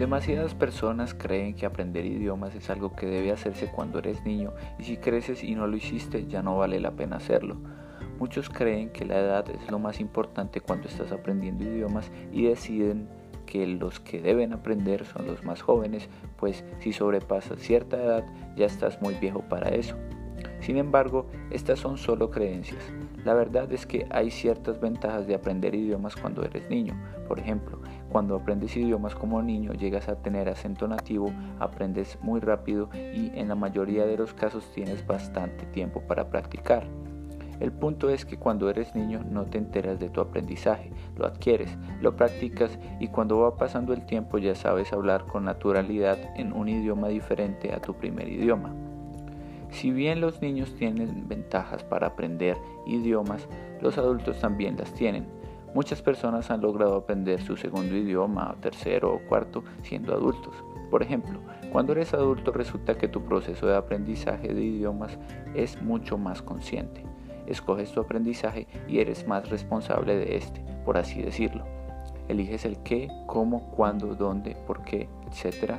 Demasiadas personas creen que aprender idiomas es algo que debe hacerse cuando eres niño y si creces y no lo hiciste ya no vale la pena hacerlo. Muchos creen que la edad es lo más importante cuando estás aprendiendo idiomas y deciden que los que deben aprender son los más jóvenes, pues si sobrepasas cierta edad ya estás muy viejo para eso. Sin embargo, estas son solo creencias. La verdad es que hay ciertas ventajas de aprender idiomas cuando eres niño. Por ejemplo, cuando aprendes idiomas como niño llegas a tener acento nativo, aprendes muy rápido y en la mayoría de los casos tienes bastante tiempo para practicar. El punto es que cuando eres niño no te enteras de tu aprendizaje, lo adquieres, lo practicas y cuando va pasando el tiempo ya sabes hablar con naturalidad en un idioma diferente a tu primer idioma. Si bien los niños tienen ventajas para aprender idiomas, los adultos también las tienen. Muchas personas han logrado aprender su segundo idioma, tercero o cuarto siendo adultos. Por ejemplo, cuando eres adulto resulta que tu proceso de aprendizaje de idiomas es mucho más consciente. Escoges tu aprendizaje y eres más responsable de este, por así decirlo. Eliges el qué, cómo, cuándo, dónde, por qué, etc.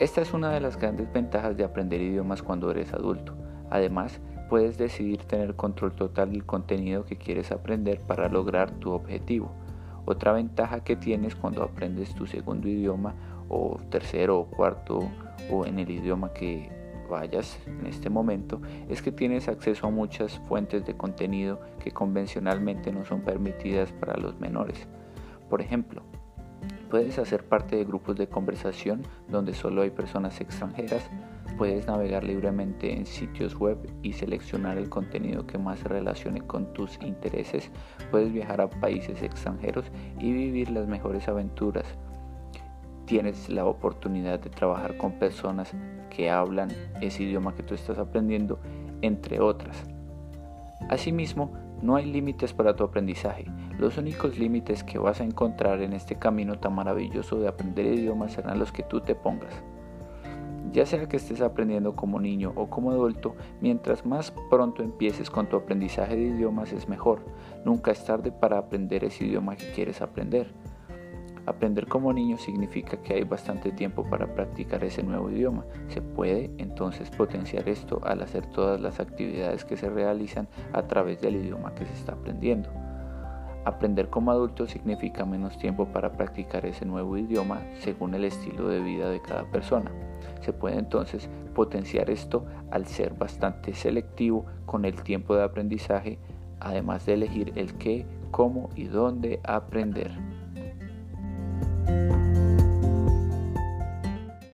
Esta es una de las grandes ventajas de aprender idiomas cuando eres adulto. Además, puedes decidir tener control total del contenido que quieres aprender para lograr tu objetivo. Otra ventaja que tienes cuando aprendes tu segundo idioma o tercero o cuarto o en el idioma que vayas en este momento es que tienes acceso a muchas fuentes de contenido que convencionalmente no son permitidas para los menores. Por ejemplo, Puedes hacer parte de grupos de conversación donde solo hay personas extranjeras. Puedes navegar libremente en sitios web y seleccionar el contenido que más relacione con tus intereses. Puedes viajar a países extranjeros y vivir las mejores aventuras. Tienes la oportunidad de trabajar con personas que hablan ese idioma que tú estás aprendiendo, entre otras. Asimismo, no hay límites para tu aprendizaje. Los únicos límites que vas a encontrar en este camino tan maravilloso de aprender idiomas serán los que tú te pongas. Ya sea que estés aprendiendo como niño o como adulto, mientras más pronto empieces con tu aprendizaje de idiomas es mejor. Nunca es tarde para aprender ese idioma que quieres aprender. Aprender como niño significa que hay bastante tiempo para practicar ese nuevo idioma. Se puede entonces potenciar esto al hacer todas las actividades que se realizan a través del idioma que se está aprendiendo. Aprender como adulto significa menos tiempo para practicar ese nuevo idioma según el estilo de vida de cada persona. Se puede entonces potenciar esto al ser bastante selectivo con el tiempo de aprendizaje, además de elegir el qué, cómo y dónde aprender.